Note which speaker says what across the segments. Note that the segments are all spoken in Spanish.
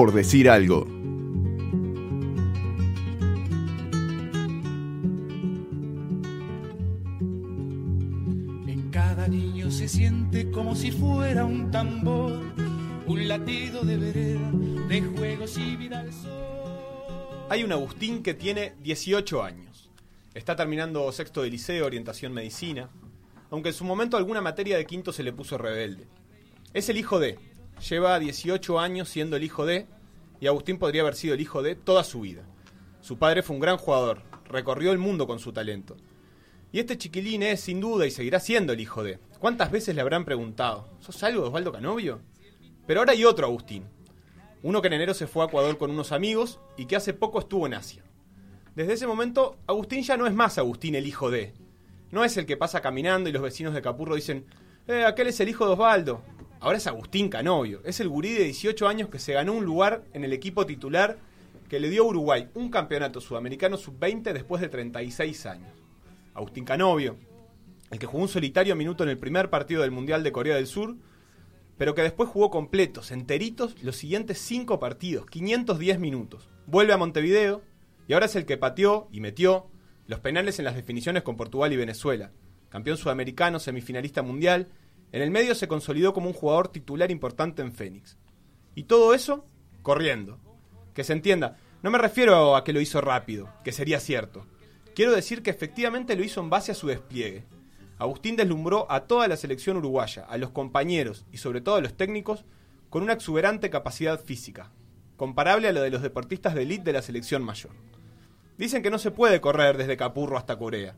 Speaker 1: por decir algo.
Speaker 2: En cada niño se siente como si fuera un tambor, un latido de vereda, de juegos y vida al sol.
Speaker 3: Hay un Agustín que tiene 18 años. Está terminando sexto de liceo, orientación medicina, aunque en su momento alguna materia de quinto se le puso rebelde. Es el hijo de. Lleva 18 años siendo el hijo de, y Agustín podría haber sido el hijo de toda su vida. Su padre fue un gran jugador, recorrió el mundo con su talento. Y este chiquilín es, sin duda, y seguirá siendo el hijo de. ¿Cuántas veces le habrán preguntado? ¿Sos algo de Osvaldo Canovio? Pero ahora hay otro Agustín. Uno que en enero se fue a Ecuador con unos amigos y que hace poco estuvo en Asia. Desde ese momento, Agustín ya no es más Agustín el hijo de. No es el que pasa caminando y los vecinos de Capurro dicen, eh, aquel es el hijo de Osvaldo. Ahora es Agustín Canovio. Es el gurí de 18 años que se ganó un lugar en el equipo titular que le dio a Uruguay un campeonato sudamericano sub-20 después de 36 años. Agustín Canovio, el que jugó un solitario minuto en el primer partido del Mundial de Corea del Sur, pero que después jugó completos, enteritos, los siguientes cinco partidos, 510 minutos. Vuelve a Montevideo y ahora es el que pateó y metió los penales en las definiciones con Portugal y Venezuela. Campeón sudamericano, semifinalista mundial, en el medio se consolidó como un jugador titular importante en Fénix. Y todo eso corriendo. Que se entienda, no me refiero a que lo hizo rápido, que sería cierto. Quiero decir que efectivamente lo hizo en base a su despliegue. Agustín deslumbró a toda la selección uruguaya, a los compañeros y sobre todo a los técnicos con una exuberante capacidad física, comparable a la de los deportistas de élite de la selección mayor. Dicen que no se puede correr desde Capurro hasta Corea,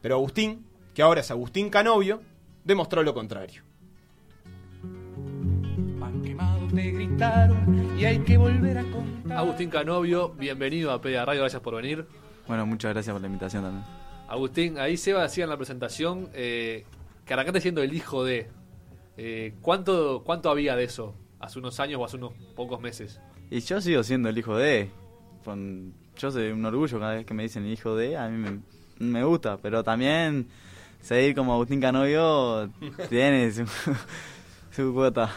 Speaker 3: pero Agustín, que ahora es Agustín Canovio, demostró lo contrario.
Speaker 2: Pan quemado te gritaron y hay que volver a contar.
Speaker 4: Agustín Canovio, bienvenido a PEA Radio, gracias por venir.
Speaker 5: Bueno, muchas gracias por la invitación también.
Speaker 4: Agustín, ahí Seba decía en la presentación eh, que arrancaste siendo el hijo de. Eh, ¿cuánto, ¿Cuánto había de eso? ¿Hace unos años o hace unos pocos meses?
Speaker 5: Y yo sigo siendo el hijo de. Con, yo soy un orgullo cada vez que me dicen el hijo de. A mí me, me gusta, pero también seguir como Agustín Canovio tiene su, su cuota.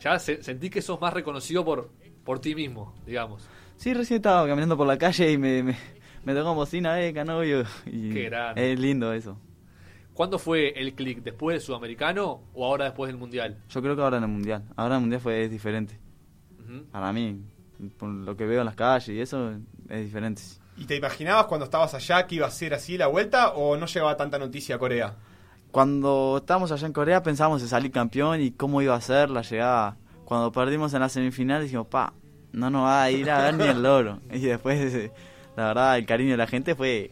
Speaker 4: Ya se- sentí que sos más reconocido por, por ti mismo, digamos.
Speaker 5: Sí, recién estaba caminando por la calle y me, me, me tocó bocina, eh, Canovio. Y
Speaker 4: Qué grande.
Speaker 5: Es lindo eso.
Speaker 4: ¿Cuándo fue el click? ¿Después del sudamericano o ahora después del mundial?
Speaker 5: Yo creo que ahora en el mundial. Ahora en el mundial fue es diferente. Para mí, por lo que veo en las calles y eso, es diferente.
Speaker 3: ¿Y te imaginabas cuando estabas allá que iba a ser así la vuelta o no llegaba tanta noticia a Corea?
Speaker 5: Cuando estábamos allá en Corea pensábamos en salir campeón y cómo iba a ser la llegada. Cuando perdimos en la semifinal dijimos, pa, no nos va a ir a ver ni el loro. Y después, la verdad, el cariño de la gente fue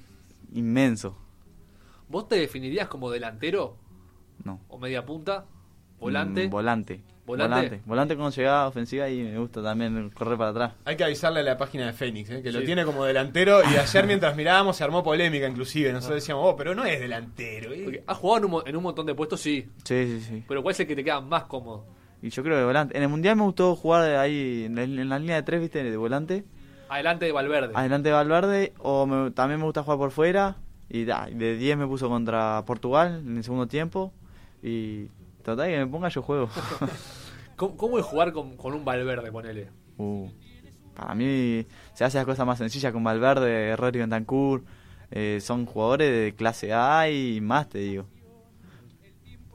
Speaker 5: inmenso.
Speaker 4: ¿Vos te definirías como delantero
Speaker 5: No.
Speaker 4: o media punta? ¿Volante?
Speaker 5: Mm, volante.
Speaker 4: ¿Volante?
Speaker 5: Volante. Volante con llegada ofensiva y me gusta también correr para atrás.
Speaker 3: Hay que avisarle a la página de Fénix, ¿eh? que lo tiene como delantero y ayer mientras mirábamos se armó polémica inclusive. Nosotros decíamos, oh, pero no es delantero. ¿eh?".
Speaker 4: Porque has jugado en un, mo- en un montón de puestos, sí.
Speaker 5: Sí, sí, sí.
Speaker 4: Pero ¿cuál es el que te queda más cómodo?
Speaker 5: Y yo creo que volante. En el mundial me gustó jugar ahí en la, en la línea de tres, viste, de volante.
Speaker 4: Adelante de Valverde.
Speaker 5: Adelante de Valverde. O me- también me gusta jugar por fuera. Y da, de 10 me puso contra Portugal en el segundo tiempo. Y total que me ponga yo juego.
Speaker 4: ¿Cómo, cómo es jugar con, con un Valverde, ponele?
Speaker 5: Uh, para mí se hace las cosas más sencillas con Valverde, Rodrigo Bentancur. Eh, son jugadores de clase A y más, te digo.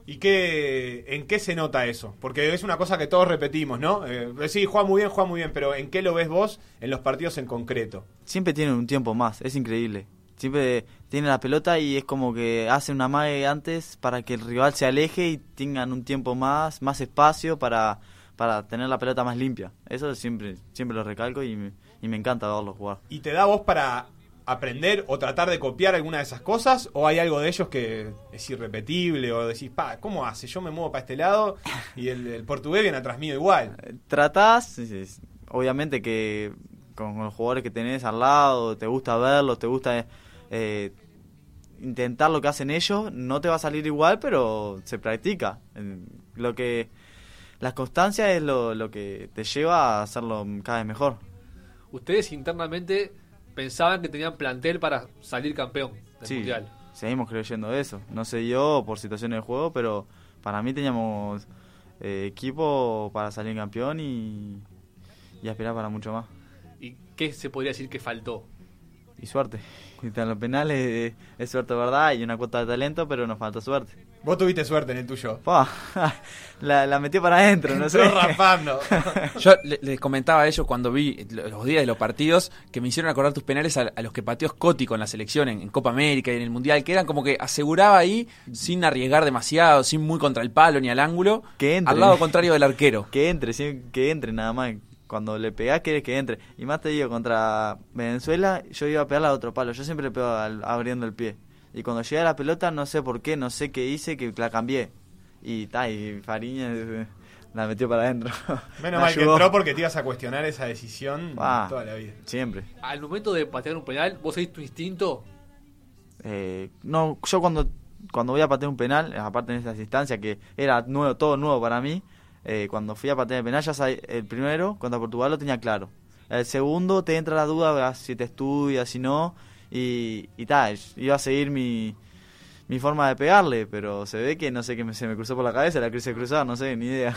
Speaker 3: ¿Y qué, en qué se nota eso? Porque es una cosa que todos repetimos, ¿no? Eh, sí, juega muy bien, juega muy bien, pero ¿en qué lo ves vos en los partidos en concreto?
Speaker 5: Siempre tienen un tiempo más, es increíble. Siempre tienen la pelota y es como que hacen una mague antes para que el rival se aleje y tengan un tiempo más, más espacio para, para tener la pelota más limpia. Eso siempre, siempre lo recalco y me, y me encanta verlos jugar.
Speaker 3: ¿Y te da vos para aprender o tratar de copiar alguna de esas cosas? ¿O hay algo de ellos que es irrepetible? ¿O decís, pa, ¿cómo hace? Yo me muevo para este lado y el, el portugués viene atrás mío igual.
Speaker 5: tratás, es- es- obviamente que con los jugadores que tenés al lado, te gusta verlos, te gusta eh, intentar lo que hacen ellos, no te va a salir igual, pero se practica. Lo que la constancia es lo, lo que te lleva a hacerlo cada vez mejor.
Speaker 4: Ustedes internamente pensaban que tenían plantel para salir campeón del
Speaker 5: Sí,
Speaker 4: mundial.
Speaker 5: seguimos creyendo eso. No se dio por situaciones de juego, pero para mí teníamos eh, equipo para salir campeón y, y aspirar para mucho más.
Speaker 4: ¿Y qué se podría decir que faltó?
Speaker 5: Y suerte. En los penales eh, es suerte, ¿verdad? Y una cuota de talento, pero nos falta suerte.
Speaker 3: Vos tuviste suerte en el tuyo.
Speaker 5: Pa, la, la metió para adentro, no sé.
Speaker 3: Rapando.
Speaker 1: Yo le- les comentaba a ellos cuando vi los días de los partidos que me hicieron acordar tus penales a, a los que pateó Scotty con la selección en, en Copa América y en el Mundial, que eran como que aseguraba ahí sin arriesgar demasiado, sin muy contra el palo ni al ángulo,
Speaker 5: Que entre.
Speaker 1: al lado contrario del arquero.
Speaker 5: Que entre, sí, que entre nada más. Cuando le pegás, querés que entre. Y más te digo, contra Venezuela, yo iba a pegarle a otro palo. Yo siempre le pego al- abriendo el pie. Y cuando llegué a la pelota, no sé por qué, no sé qué hice, que la cambié. Y ta, y Fariña la metió para adentro.
Speaker 3: Menos
Speaker 5: Me
Speaker 3: mal que entró porque te ibas a cuestionar esa decisión
Speaker 5: Ah.
Speaker 3: toda la vida.
Speaker 5: Siempre.
Speaker 4: Al momento de patear un penal, ¿vos seguís tu instinto?
Speaker 5: Eh, no, yo cuando, cuando voy a patear un penal, aparte en estas instancias que era nuevo, todo nuevo para mí, eh, cuando fui a patear el penal, ya el primero, contra Portugal, lo tenía claro. El segundo te entra la duda, verás si te estudias, si no, y, y tal, iba a seguir mi, mi forma de pegarle, pero se ve que no sé qué me, se me cruzó por la cabeza, la quise cruzar, no sé, ni idea.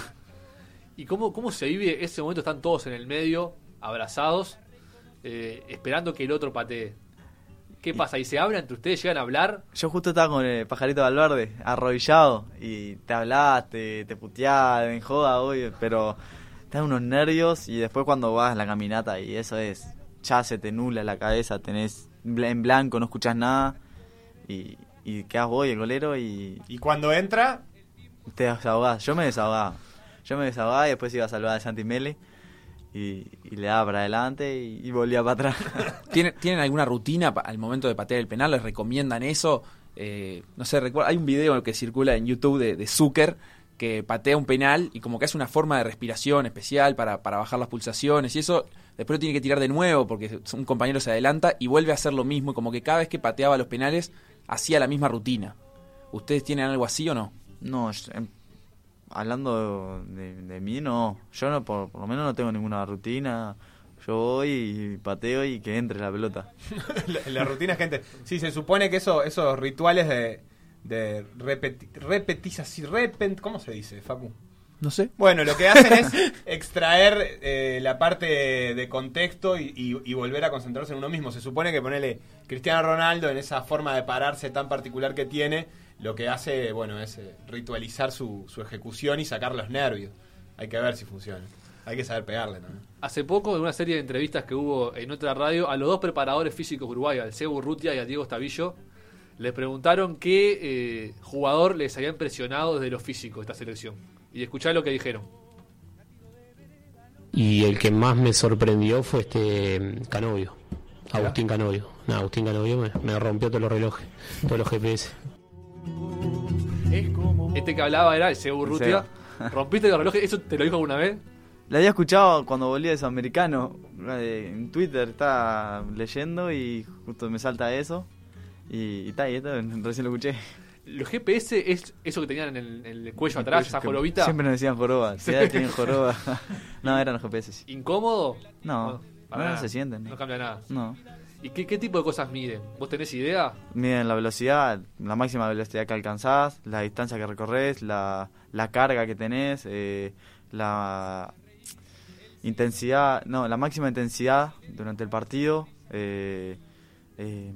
Speaker 4: ¿Y cómo, cómo se vive ese momento? Están todos en el medio, abrazados, eh, esperando que el otro patee. ¿Qué pasa? ¿Y se hablan entre ustedes? ¿Llegan a hablar?
Speaker 5: Yo justo estaba con el pajarito Valverde, arrodillado, y te hablás, te, te puteás, en joda, obvio, pero te dan unos nervios y después cuando vas en la caminata y eso es, ya se te nula la cabeza, tenés en blanco, no escuchás nada, y, y quedás vos y el golero y
Speaker 3: Y cuando entra,
Speaker 5: te desahogás. Yo me desahogaba, yo me desahogaba y después iba a salvar a Santi Mele y, y le daba para adelante y, y volvía para atrás.
Speaker 1: ¿Tienen, ¿Tienen alguna rutina al momento de patear el penal? ¿Les recomiendan eso? Eh, no sé, hay un video que circula en YouTube de, de Zucker que patea un penal y como que hace una forma de respiración especial para, para bajar las pulsaciones y eso después lo tiene que tirar de nuevo porque un compañero se adelanta y vuelve a hacer lo mismo y como que cada vez que pateaba los penales hacía la misma rutina. ¿Ustedes tienen algo así o no?
Speaker 5: No, em, hablando de, de mí, no. Yo no, por, por lo menos no tengo ninguna rutina. Yo voy y pateo y que entre la pelota.
Speaker 3: la, la rutina es gente. Sí, se supone que eso, esos rituales de, de repeti, repetización. Repent, ¿Cómo se dice, Facu?
Speaker 1: No sé.
Speaker 3: Bueno, lo que hacen es extraer eh, la parte de, de contexto y, y- y volver a concentrarse en uno mismo. Se supone que ponerle Cristiano Ronaldo en esa forma de pararse tan particular que tiene, lo que hace, bueno, es eh, ritualizar su, su ejecución y sacar los nervios. Hay que ver si funciona. Hay que saber pegarle también.
Speaker 4: Hace poco, en una serie de entrevistas que hubo en otra radio, a los dos preparadores físicos uruguayos, al Cebu Urrutia y a Diego Estavillo, les preguntaron qué eh, jugador les había impresionado desde lo físico de esta selección. Y escuchá lo que dijeron.
Speaker 6: Y el que más me sorprendió fue este mm, Canovio, Agustín Canovio. No, Agustín Canovio me, me rompió todos los relojes, todos los GPS.
Speaker 4: Este que hablaba era el Cebu Urrutia. ¿Rompiste los relojes? ¿Eso te lo dijo alguna vez?
Speaker 5: La había escuchado cuando volví de Sudamericano. eh, En Twitter estaba leyendo y justo me salta eso. Y, y ta, y esto recién lo escuché.
Speaker 4: ¿Los GPS es eso que tenían en el, en el cuello atrás, esa jorobita?
Speaker 5: Siempre nos decían joroba. Si ya tienen joroba. no, eran los GPS. sí.
Speaker 4: ¿Incómodo?
Speaker 5: No, no, se sienten.
Speaker 4: No cambia nada.
Speaker 5: No.
Speaker 4: ¿Y qué, qué tipo de cosas miden? ¿Vos tenés idea?
Speaker 5: Miden la velocidad, la máxima velocidad que alcanzás, la distancia que recorres, la, la carga que tenés, eh, la intensidad, no, la máxima intensidad durante el partido, eh, eh,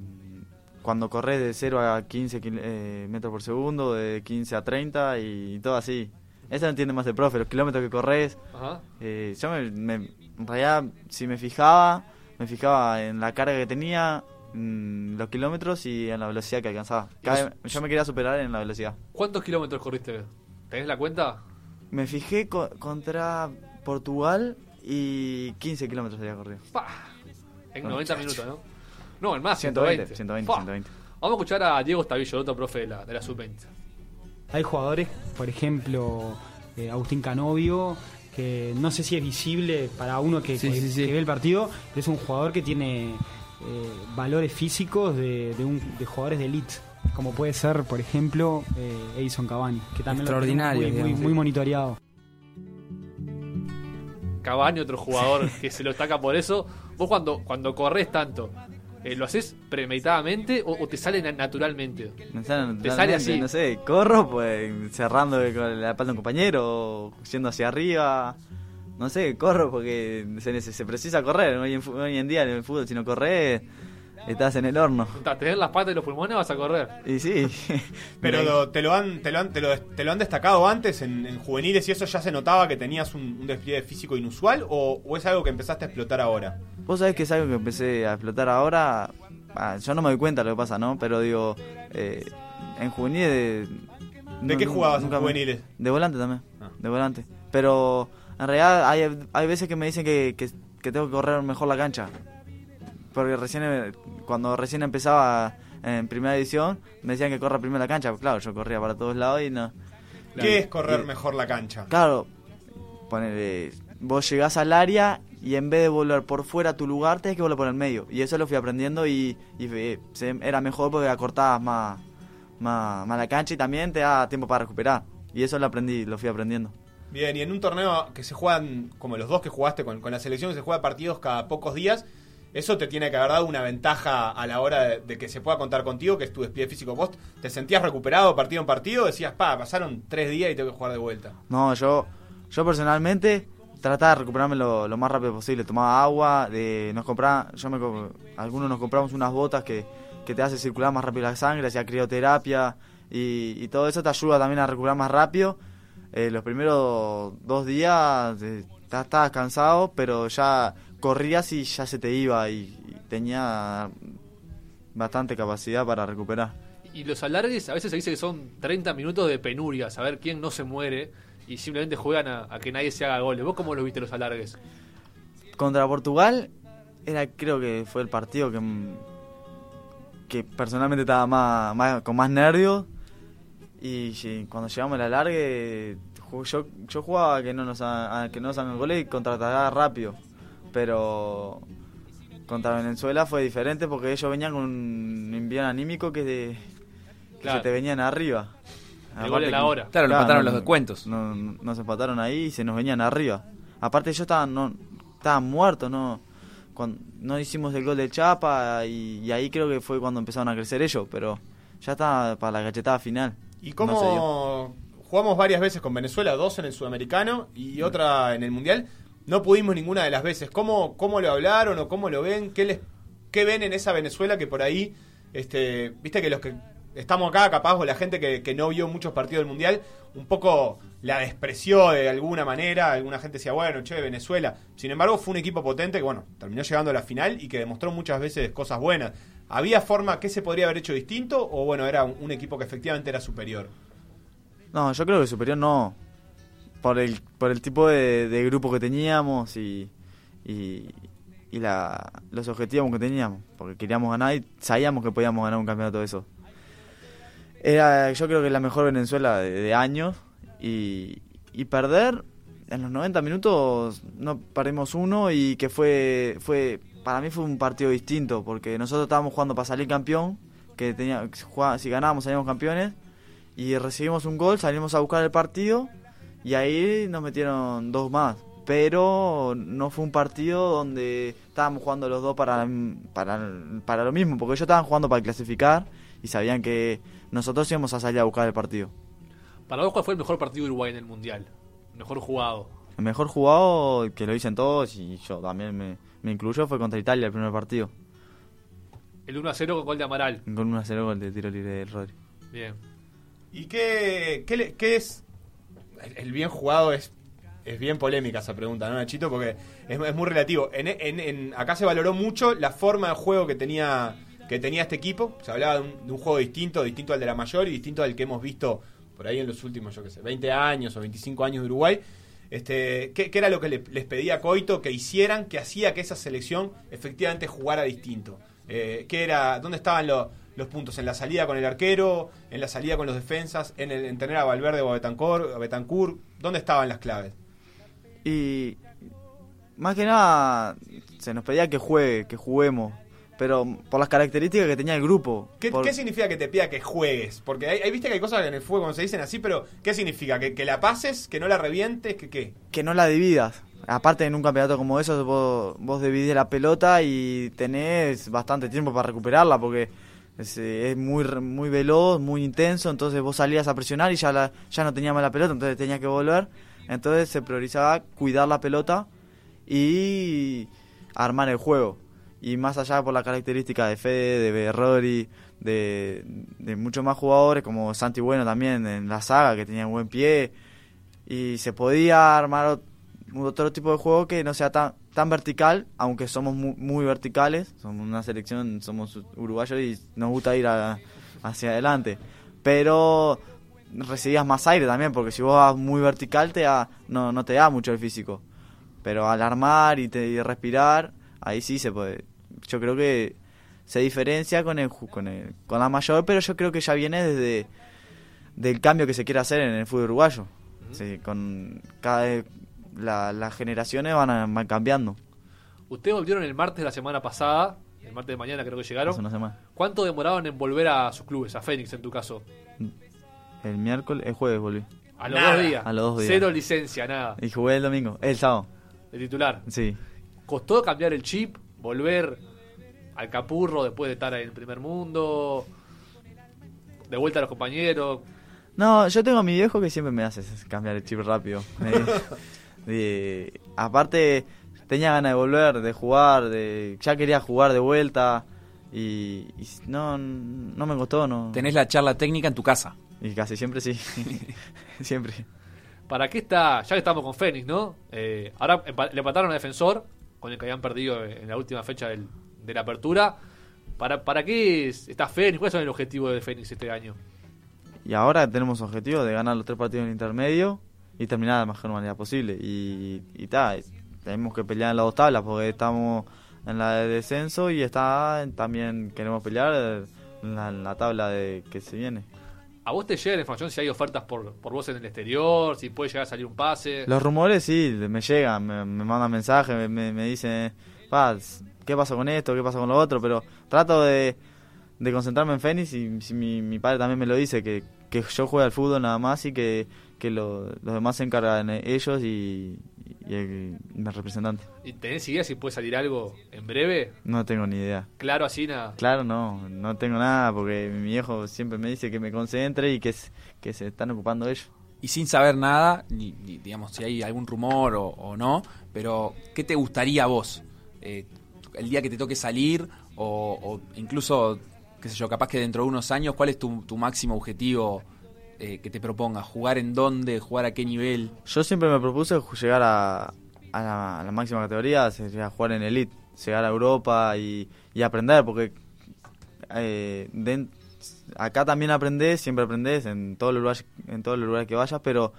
Speaker 5: cuando corres de 0 a 15 kil- eh, metros por segundo, de 15 a 30 y todo así. Eso lo entiende más el profe, los kilómetros que corres.
Speaker 4: Ajá.
Speaker 5: Yo me, me- en realidad, si me fijaba, me fijaba en la carga que tenía, mm, los kilómetros y en la velocidad que alcanzaba. Cada vez- yo me quería superar en la velocidad.
Speaker 4: ¿Cuántos kilómetros corriste? ¿Tenés la cuenta?
Speaker 5: Me fijé co- contra Portugal y 15 kilómetros había corrido.
Speaker 4: ¡Pah! En
Speaker 5: Bueno,
Speaker 4: 90 minutos, ¿no? No, en más,
Speaker 5: 120,
Speaker 4: 120.
Speaker 5: 120,
Speaker 4: ¡Pah!
Speaker 5: 120.
Speaker 4: Vamos a escuchar a Diego Estavillo, el otro profe de la, de la sub-20.
Speaker 7: Hay jugadores, por ejemplo, eh, Agustín Canovio, que no sé si es visible para uno que,
Speaker 1: Sí,
Speaker 7: que-
Speaker 1: sí, sí.
Speaker 7: que ve el partido, pero es un jugador que tiene eh, valores físicos de, de un- de jugadores de elite, como puede ser, por ejemplo, eh, Edison Cavani, que también
Speaker 1: Extraordinario,
Speaker 7: muy, muy,
Speaker 1: digamos.
Speaker 7: muy monitoreado.
Speaker 4: Cavani, otro jugador que se lo destaca por eso. Vos cuando, cuando corres tanto, eh, ¿lo haces premeditadamente o, o te sale na- naturalmente?
Speaker 5: Me sale
Speaker 4: Te sale así.
Speaker 5: No sé, corro pues cerrando con la espalda de un compañero, yendo hacia arriba. no sé, corro porque se, se precisa correr. Hoy en, hoy en día en el fútbol, si no corres, estás en el horno.
Speaker 4: Tener las patas y los pulmones vas a correr.
Speaker 5: Y sí.
Speaker 3: Pero lo- te lo han, te lo han, te lo, te lo han destacado antes en, en juveniles y eso ya se notaba que tenías un, un despliegue físico inusual o, o es algo que empezaste a explotar ahora.
Speaker 5: Vos sabés que es algo que empecé a explotar ahora. Ah, yo no me doy cuenta lo que pasa, ¿no? Pero digo, eh, en juveniles.
Speaker 3: ¿De
Speaker 5: no-
Speaker 3: qué jugabas en
Speaker 5: me-
Speaker 3: juveniles?
Speaker 5: De volante también.
Speaker 3: Ah.
Speaker 5: De volante. Pero en realidad hay, hay veces que me dicen que, que, que tengo que correr mejor la cancha. Porque recién, eh, cuando recién empezaba en primera edición, me decían que corra primero la cancha. Claro, yo corría para todos lados y no.
Speaker 3: ¿Qué es correr
Speaker 5: Y-
Speaker 3: mejor la cancha?
Speaker 5: Claro, ponele, vos llegás al área y en vez de volver por fuera a tu lugar, tenés que volver por el medio. Y eso lo fui aprendiendo y, y, eh, se- era mejor porque acortabas más, más, más la cancha y también te da tiempo para recuperar. Y eso lo aprendí, lo fui aprendiendo.
Speaker 3: Bien, y en un torneo que se juegan, como los dos que jugaste con, con la selección, que se juega partidos cada pocos días, eso te tiene que haber dado una ventaja a la hora de, que se pueda contar contigo, que es tu físico. ¿Vos te sentías recuperado partido en partido? Decías, pa, pasaron tres días y tengo que jugar de vuelta.
Speaker 5: No, yo, yo personalmente trataba de recuperarme lo, lo más rápido posible. Tomaba agua, de, nos compraba, yo me, algunos nos compramos unas botas que, que te hace circular más rápido la sangre, hacía crioterapia y, y todo eso te ayuda también a recuperar más rápido. Eh, los primeros dos días eh, ta- estabas cansado, pero ya corrías y ya se te iba y, y tenía bastante capacidad para recuperar.
Speaker 4: Y los alargues a veces se dice que son 30 minutos de penuria, saber quién no se muere y simplemente juegan a, a que nadie se haga goles. ¿Vos cómo los viste los alargues?
Speaker 5: Contra Portugal era creo que fue el partido que que personalmente estaba más, más- con más nervios y cuando llegamos al alargue yo yo jugaba a que no nos a que no nos hagan goles y contraatacaba rápido pero contra Venezuela fue diferente porque ellos venían con un envío anímico que, de- que
Speaker 4: Claro.
Speaker 5: se te venían arriba
Speaker 4: El gol a la hora.
Speaker 1: Claro, lo empataron
Speaker 5: no-
Speaker 1: los descuentos.
Speaker 5: no, no- nos empataron ahí y se nos venían arriba. Aparte yo estaba, no, estaba muerto, no, cuando, no hicimos el gol del Chapa y, y ahí creo que fue cuando empezaron a crecer ellos, pero ya estaba para la cachetada final.
Speaker 3: ¿Y cómo jugamos varias veces con Venezuela, dos en el sudamericano y otra en el mundial? No pudimos ninguna de las veces. ¿Cómo, cómo lo hablaron o cómo lo ven? ¿Qué, les, ¿Qué ven en esa Venezuela que por ahí, este, viste que los que estamos acá, capaz, o la gente que, que no vio muchos partidos del mundial, un poco la despreció de alguna manera? Alguna gente decía, bueno, che, Venezuela. Sin embargo, fue un equipo potente que, bueno, terminó llegando a la final y que demostró muchas veces cosas buenas. ¿Había forma que se podría haber hecho distinto o, bueno, era un, un equipo que efectivamente era superior?
Speaker 5: No, yo creo que superior no, por el, por el tipo de, de grupo que teníamos y, y, y la, los objetivos que teníamos, porque queríamos ganar y sabíamos que podíamos ganar un campeonato de eso. Era, yo creo que la mejor Venezuela de, años y, y perder en los 90 minutos no perdimos uno y que fue fue para mí fue un partido distinto porque nosotros estábamos jugando para salir campeón que tenía si ganábamos salíamos campeones y recibimos un gol salimos a buscar el partido y ahí nos metieron dos más pero no fue un partido donde estábamos jugando los dos para, para, para lo mismo porque ellos estaban jugando para clasificar y sabían que nosotros íbamos a salir a buscar el partido
Speaker 4: Para vos, ¿cuál fue el mejor partido de Uruguay en el Mundial? Mejor jugado.
Speaker 5: El mejor jugado, que lo dicen todos y yo también me, me incluyo, fue contra Italia el primer partido.
Speaker 4: El 1 a 0 con gol de Amaral.
Speaker 5: Con un 0 gol de tiro libre del Rodri.
Speaker 4: Bien.
Speaker 3: ¿Y qué, qué, le- qué es? El, bien jugado es, es bien polémica esa pregunta, ¿no, Nachito? Porque es, es muy relativo. En, acá se valoró mucho la forma de juego que tenía, que tenía este equipo. Se hablaba de un, juego distinto, distinto al de la mayor y distinto al que hemos visto por ahí en los últimos, yo qué sé, 20 años o 25 años de Uruguay. Este, ¿qué, qué era lo que le- les pedía a Coito que hicieran, que hacía que esa selección efectivamente jugara distinto? Eh, ¿qué era, ¿Dónde estaban los, los puntos? ¿En la salida con el arquero? ¿En la salida con los defensas? ¿En, el, en tener a Valverde o a Betancourt, a Betancourt? ¿Dónde estaban las claves?
Speaker 5: Y más que nada se nos pedía que juegue, que juguemos. Pero por las características que tenía el grupo.
Speaker 3: ¿Qué,
Speaker 5: por-
Speaker 3: qué significa que te pida que juegues? Porque hay, hay- viste que hay cosas en el fútbol cuando se dicen así, pero ¿qué significa? ¿Que, que la pases? ¿Que no la revientes? ¿Que qué?
Speaker 5: que no la dividas. Aparte en un campeonato como eso vos, vos dividís la pelota y tenés bastante tiempo para recuperarla porque es, eh, es muy muy veloz, muy intenso, entonces vos salías a presionar y ya la, ya no teníamos la pelota, entonces tenías que volver. Entonces se priorizaba cuidar la pelota y armar el juego. Y más allá por la característica de Fede, de Berrori, de, de muchos más jugadores, como Santi Bueno también en la saga, que tenía buen pie. Y se podía armar otro tipo de juego que no sea tan, tan vertical, aunque somos muy, muy verticales. Somos una selección, somos uruguayos y nos gusta ir a- hacia adelante. Pero recibías más aire también, porque si vos vas muy vertical te da- no, no te da mucho el físico. Pero al armar y, te, y respirar, ahí sí se puede. Yo creo que se diferencia con el, con el con la mayor, pero yo creo que ya viene desde del cambio que se quiere hacer en el fútbol uruguayo. Sí, con cada vez la- las generaciones van, a- van cambiando.
Speaker 4: Ustedes volvieron el martes de la semana pasada, el martes de mañana creo que llegaron.
Speaker 5: Hace una semana.
Speaker 4: ¿Cuánto demoraron en volver a sus clubes, a Fénix en tu caso?
Speaker 5: El miércoles, el jueves volví.
Speaker 4: A los
Speaker 3: Nada.
Speaker 4: dos días.
Speaker 5: A los dos días.
Speaker 4: Cero licencia, nada.
Speaker 5: Y jugué el domingo, el sábado.
Speaker 4: De titular.
Speaker 5: Sí.
Speaker 4: ¿Costó cambiar el chip? ¿Volver al capurro después de estar en el primer mundo? ¿De vuelta a los compañeros?
Speaker 5: No, yo tengo a mi viejo que siempre me hace cambiar el chip rápido. Me- de- aparte, tenía ganas de volver, de jugar, de ya quería jugar de vuelta. Y, y no, no me costó, no.
Speaker 1: Tenés la charla técnica en tu casa.
Speaker 5: Y casi siempre sí. siempre.
Speaker 4: ¿Para qué está? Ya que estamos con Fénix, ¿no? Eh, ahora le empataron a Defensor, con el que habían perdido en la última fecha del- de la apertura. ¿Para, ¿Para qué es- está Fénix? ¿Cuál es el objetivo de Fénix este año?
Speaker 5: Y ahora tenemos objetivo de ganar los tres partidos en el intermedio y terminar de la mejor manera posible. Y, y ta, tenemos que pelear en las dos tablas porque estamos en la de descenso y está también queremos pelear en la, en la tabla de que se viene.
Speaker 4: ¿A vos te llega la información si hay ofertas por, por vos en el exterior? Si puede llegar a salir un pase.
Speaker 5: Los rumores sí, me llegan, me, me mandan mensajes, me, me, me dicen, "Pa, ¿qué pasa con esto? ¿Qué pasa con lo otro? Pero trato de, de concentrarme en Fénix y si mi, mi padre también me lo dice, que, que yo juegue al fútbol nada más y que, que lo- los demás se encargan ellos y, y el, mi representante.
Speaker 4: ¿Y tenés idea si puede salir algo en breve?
Speaker 5: No tengo ni idea.
Speaker 4: Claro, así nada.
Speaker 5: Claro, no, no tengo nada porque mi viejo siempre me dice que me concentre y que, que se están ocupando ellos.
Speaker 1: Y sin saber nada, ni, ni, digamos, si hay algún rumor o, o no, pero ¿qué te gustaría a vos? Eh, el día que te toque salir o, o incluso, qué sé yo, capaz que dentro de unos años, ¿cuál es tu, tu máximo objetivo eh, que te propongas? ¿Jugar en dónde? ¿Jugar a qué nivel?
Speaker 5: Yo siempre me propuse llegar a, a la, a la máxima categoría, sería jugar en Elite, llegar a Europa y, y aprender, porque eh, acá también aprendés, siempre aprendés en todos los lugares, en todos los lugares que vayas, pero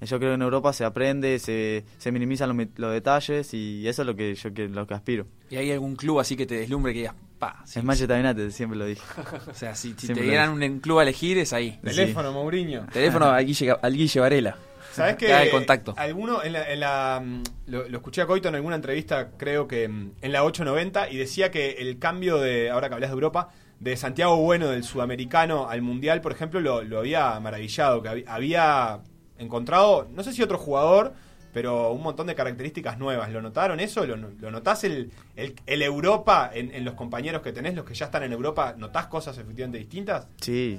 Speaker 5: yo creo que en Europa se aprende, se, se minimizan los, los detalles y eso es lo que yo que, lo que aspiro.
Speaker 1: ¿Y hay algún club así que te deslumbre que digas, pa, sí,
Speaker 5: es Manchester United, siempre lo dije.
Speaker 1: O sea, si, si te dieran un club a elegir, es ahí.
Speaker 3: Teléfono, Mourinho.
Speaker 1: Teléfono al Guille, al Guille Varela.
Speaker 3: ¿Sabes
Speaker 1: el contacto.
Speaker 3: Alguno en la, en la, mm, lo, lo escuché a Coito en alguna entrevista, creo que mm, en la 890, y decía que el cambio de, ahora que hablas de Europa, de Santiago Bueno del sudamericano al mundial, por ejemplo, lo, lo había maravillado, que había encontrado, no sé si otro jugador, pero un montón de características nuevas. ¿Lo notaron eso? ¿Lo, lo notás el, el, el Europa en, en los compañeros que tenés, los que ya están en Europa? ¿Notás cosas efectivamente distintas?
Speaker 5: Sí,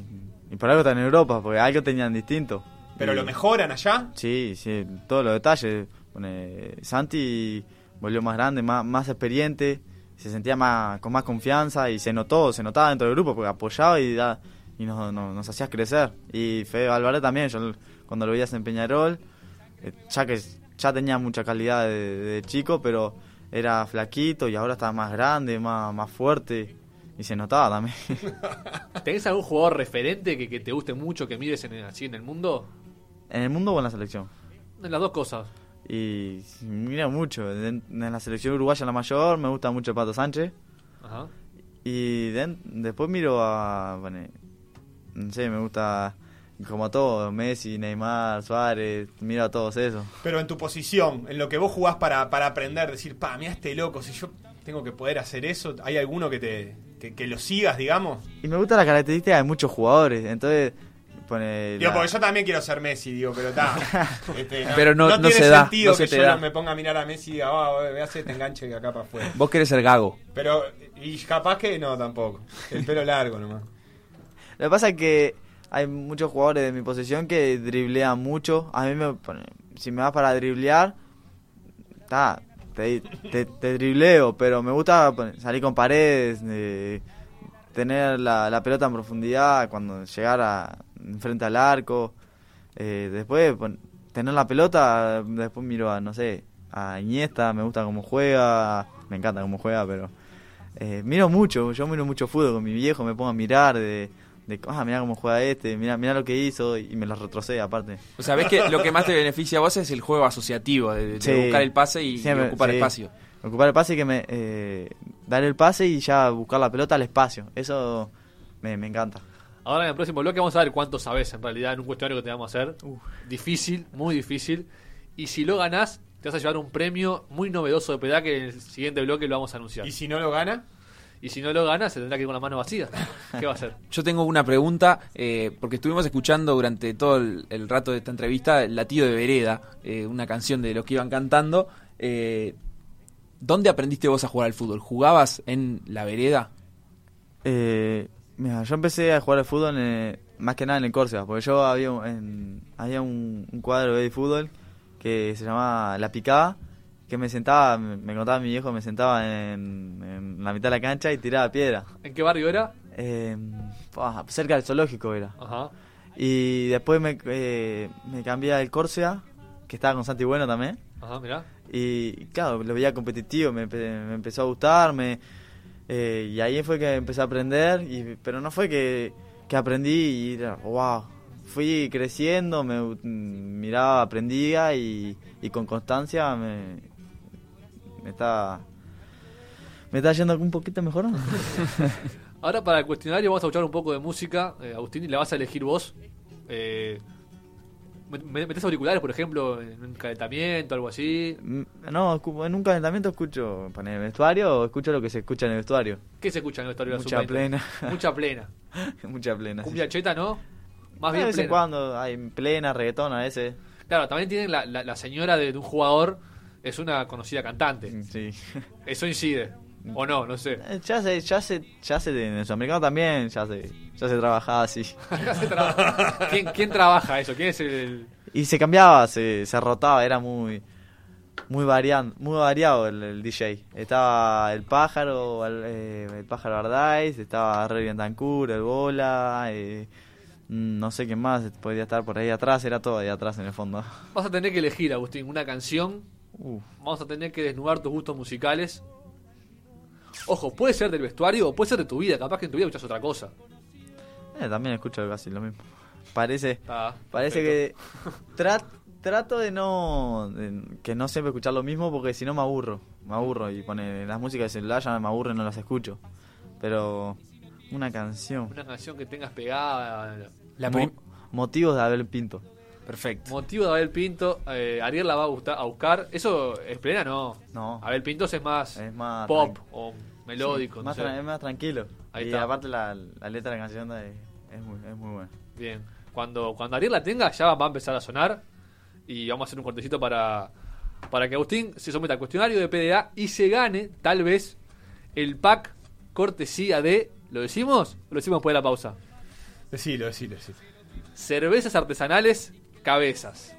Speaker 5: y por algo están en Europa, porque algo tenían distinto.
Speaker 3: ¿Pero
Speaker 5: Y-
Speaker 3: lo mejoran allá?
Speaker 5: Sí, sí, todos los detalles. Santi volvió más grande, más, más experiente, se sentía más con más confianza y se notó, se notaba dentro del grupo porque apoyaba y, da, y nos, nos, nos hacías crecer. Y Fede Álvarez también, yo cuando lo veías en Peñarol, eh, ya que ya tenía mucha calidad de, de chico, pero era flaquito y ahora está más grande, más, más fuerte y se notaba también.
Speaker 4: ¿Tenés algún jugador referente que, que te guste mucho, que mires en, el- así en el mundo?
Speaker 5: ¿En el mundo o en la selección?
Speaker 4: En las dos cosas.
Speaker 5: Y mira mucho. En, en la selección uruguaya, la mayor, me gusta mucho Pato Sánchez.
Speaker 4: Ajá.
Speaker 5: Y después miro a. Bueno, no sé, me gusta como a todos: Messi, Neymar, Suárez. Miro a todos esos.
Speaker 3: Pero en tu posición, en lo que vos jugás para, para aprender, decir, pa, mira este loco, si yo tengo que poder hacer eso, ¿hay alguno que te que, que lo sigas, digamos?
Speaker 5: Y me gusta la característica de muchos jugadores. Entonces, pone.
Speaker 3: Digo,
Speaker 5: la-
Speaker 3: porque yo también quiero ser Messi, digo, pero está. Este,
Speaker 1: Pero no- no
Speaker 3: tiene
Speaker 1: se da,
Speaker 3: sentido
Speaker 1: no se
Speaker 3: que
Speaker 1: te
Speaker 3: yo
Speaker 1: da.
Speaker 3: me ponga a mirar a Messi y diga, ah, voy a hacer este enganche de acá para afuera.
Speaker 1: Vos querés ser gago.
Speaker 3: Pero, y capaz que no, tampoco. El pelo largo nomás.
Speaker 5: Lo que pasa es que hay muchos jugadores de mi posición que driblean mucho. A mí me, si me vas para driblear, está, te, te, dribleo, pero me gusta salir con paredes, eh, tener la, la pelota en profundidad, cuando llegar a, enfrente al arco. Eh, después, tener la pelota, después miro a, no sé, a Iniesta, me gusta cómo juega, me encanta cómo juega, pero eh, miro mucho, yo miro mucho fútbol con mi viejo, me pongo a mirar de, de ah, mira cómo juega este, mira, mira lo que hizo y me lo retrocede aparte.
Speaker 1: O sea, ves que lo que más te beneficia a vos es el juego asociativo, de, de
Speaker 5: Sí.
Speaker 1: buscar el pase y, ocupar
Speaker 5: sí.
Speaker 1: espacio.
Speaker 5: Ocupar el pase y que me eh, dar el pase y ya buscar la pelota al espacio. Eso me, me encanta.
Speaker 4: Ahora en el próximo bloque vamos a ver cuánto sabes en realidad en un cuestionario que te vamos a hacer. Difícil, muy difícil. Y si lo ganás, te vas a llevar un premio muy novedoso de pedal que en el siguiente bloque lo vamos a anunciar.
Speaker 3: Y si no lo gana,
Speaker 4: Y si no lo ganas, se tendrá que ir con las manos vacías. ¿Qué va a hacer?
Speaker 1: Yo tengo una pregunta, eh, porque estuvimos escuchando durante todo el, el rato de esta entrevista el latido de Vereda, eh, una canción de los que iban cantando. Eh, ¿Dónde aprendiste vos a jugar al fútbol? ¿Jugabas en la vereda?
Speaker 5: Eh, mira, yo empecé a jugar al fútbol eh, más que nada en el Córcega, porque yo había, un- en, había un, un cuadro de fútbol que se llamaba La Picada, que me sentaba, me, contaba mi viejo, me sentaba en, en la mitad de la cancha y tiraba piedra.
Speaker 4: ¿En qué barrio era?
Speaker 5: Eh, ah, cerca del zoológico era.
Speaker 4: Ajá.
Speaker 5: Y después me, eh, me cambié al Córcega, que estaba con Santi Bueno también.
Speaker 4: Ajá, mirá.
Speaker 5: Y claro, lo veía competitivo, me, me empezó a gustar, me, eh, y ahí fue que empecé a aprender, y, pero no fue que, que aprendí y era, wow, fui creciendo, me mm, miraba, aprendía y, y con constancia me, me está me está yendo un poquito mejor.
Speaker 4: Ahora para el cuestionario vamos a escuchar un poco de música, eh, Agustín, y la vas a elegir vos. Eh, me- me- ¿Metés auriculares, por ejemplo, en un calentamiento, algo así?
Speaker 5: Mm, no, en un calentamiento escucho en el vestuario o escucho lo que se escucha en el vestuario.
Speaker 4: ¿Qué se escucha en la historia
Speaker 5: Mucha plena.
Speaker 4: Mucha plena.
Speaker 5: Mucha plena. sí.
Speaker 4: Cumbia cheta, ¿no? Más
Speaker 5: de
Speaker 4: bien
Speaker 5: vez en cuando hay plena, reggaetón a veces.
Speaker 4: Claro, también tienen la, la- la señora de, de un jugador, es una conocida cantante.
Speaker 5: Sí.
Speaker 4: Eso incide. O no, no sé.
Speaker 5: Eh, Ya se, ya se, ya se, en el sudamericano también, ya se, ya se trabajaba así.
Speaker 4: Se. ¿Quién, quién trabaja eso? ¿Quién es el,
Speaker 5: Y se cambiaba, se, se rotaba, era muy, muy variado, muy variado el, el DJ. Estaba el pájaro, el, eh, el pájaro Ardaiz, estaba Rey Bentancur, el Bola, eh, mm, no sé qué más podía estar por ahí atrás, era todo ahí atrás en el fondo.
Speaker 4: Vas a tener que elegir, Agustín, una canción. Vamos a tener que desnudar tus gustos musicales. Ojo, puede ser del vestuario o puede ser de tu vida. Capaz que en tu vida escuchas otra cosa.
Speaker 5: eh, también escucho casi lo mismo. Parece,
Speaker 4: Está
Speaker 5: Parece que tra- trato de no de que no siempre escuchar lo mismo porque si no me aburro, me aburro y pone las músicas de celular ya me aburren no las escucho. Pero una canción,
Speaker 4: Una canción que tengas pegada.
Speaker 1: La
Speaker 5: Mo- motivos de Abel Pinto.
Speaker 1: Perfecto.
Speaker 4: Motivo de Abel Pinto. eh, Ariel la va a, gustar- a buscar. ¿Eso es plena? No.
Speaker 5: No.
Speaker 4: Abel Pintos es más,
Speaker 5: Es más
Speaker 4: pop o melódico.
Speaker 5: Sí,
Speaker 4: no
Speaker 5: más,
Speaker 4: sé.
Speaker 5: es más tranquilo.
Speaker 4: Ahí
Speaker 5: y
Speaker 4: está.
Speaker 5: aparte la, la letra de la canción es, es muy, es muy buena.
Speaker 4: Bien. Cuando, cuando Ariel la tenga, ya va a empezar a sonar. Y vamos a hacer un cortecito para, para que Agustín se someta al cuestionario de PDA y se gane, tal vez, el pack cortesía de. ¿Lo decimos? ¿O lo decimos después de la pausa?
Speaker 3: decilo, decilo, decilo.
Speaker 4: Cervezas artesanales, cabezas.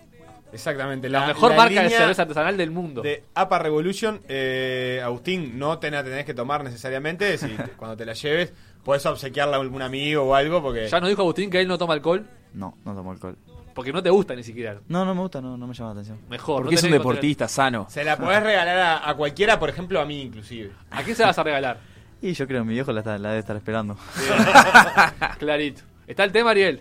Speaker 3: Exactamente.
Speaker 4: La, mejor marca de cerveza artesanal del mundo.
Speaker 3: De APA Revolution, eh, Agustín, no te la tenés que tomar necesariamente. Si te- cuando te la lleves, puedes obsequiarla a algún amigo o algo. Porque
Speaker 4: Ya nos dijo Agustín que él no toma alcohol
Speaker 5: No, no tomo alcohol.
Speaker 4: porque no te gusta ni siquiera.
Speaker 5: No, no me gusta, no, no me llama la atención.
Speaker 4: Mejor.
Speaker 1: Porque
Speaker 4: no
Speaker 1: es un deportista sano.
Speaker 3: se la podés regalar a, a cualquiera, por ejemplo, a mí inclusive.
Speaker 4: ¿A quién se la vas a regalar?
Speaker 5: Y yo creo que mi viejo la, está- la debe estar esperando.
Speaker 4: Clarito. ¿Está el tema, Ariel?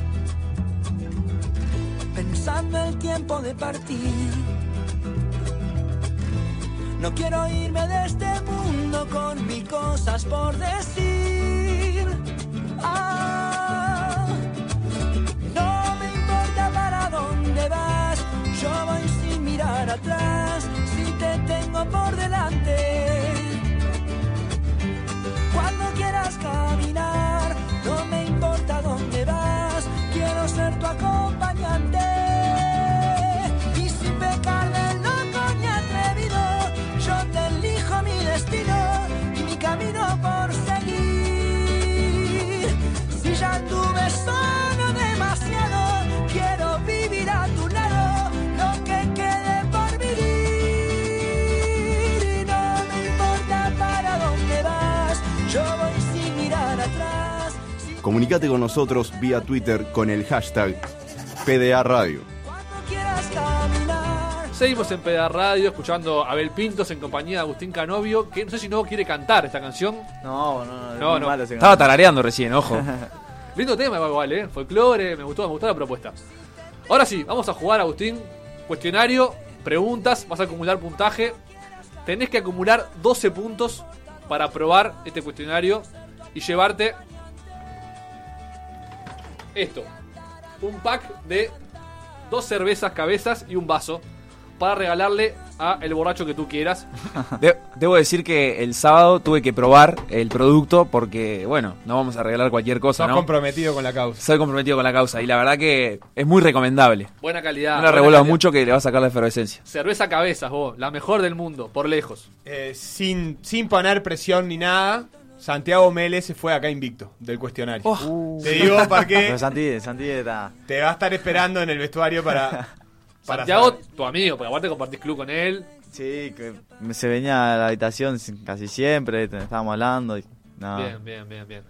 Speaker 8: el tiempo de partir. No quiero irme de este mundo con mil cosas por decir. Ah, no me importa para dónde vas, yo voy atrás si te tengo por delante. Cuando quieras caminar,
Speaker 9: Comunicate con nosotros vía Twitter con el hashtag PDA Radio.
Speaker 8: cuando quieras caminar.
Speaker 4: Seguimos en Peda Radio escuchando a Abel Pintos en compañía de Agustín Canovio, que no sé si no quiere cantar esta canción.
Speaker 5: No, no, no.
Speaker 4: No,
Speaker 5: malo
Speaker 1: Estaba tarareando recién, ojo.
Speaker 4: Lindo tema igual, ¿eh? Folclore, me gustó, me gustó la propuesta. Ahora sí, vamos a jugar, Agustín. Cuestionario, preguntas, vas a acumular puntaje. Tenés que acumular 12 puntos para aprobar este cuestionario y llevarte esto. Un pack de dos cervezas cabezas y un vaso para regalarle a el borracho que tú quieras.
Speaker 1: De- debo decir que el sábado tuve que probar el producto porque, bueno, no vamos a regalar cualquier cosa,
Speaker 3: Sos
Speaker 1: ¿no?
Speaker 3: comprometido con la causa.
Speaker 1: Soy comprometido con la causa y la verdad que es muy recomendable.
Speaker 4: Buena calidad.
Speaker 1: No la revuelvas mucho que le va a sacar la efervescencia.
Speaker 4: Cerveza cabezas, vos, la mejor del mundo, por lejos.
Speaker 3: Eh, sin, sin poner presión ni nada, Santiago Mele se fue acá invicto del cuestionario.
Speaker 1: Oh.
Speaker 3: Te digo porque
Speaker 5: Pero Santi, Santi está.
Speaker 3: te va a estar esperando en el vestuario para. para
Speaker 4: Santiago,
Speaker 3: saber.
Speaker 4: tu amigo, porque aparte compartís club con él.
Speaker 5: Sí, que se venía a la habitación casi siempre, estábamos hablando. Y, no.
Speaker 4: Bien, bien, bien, bien.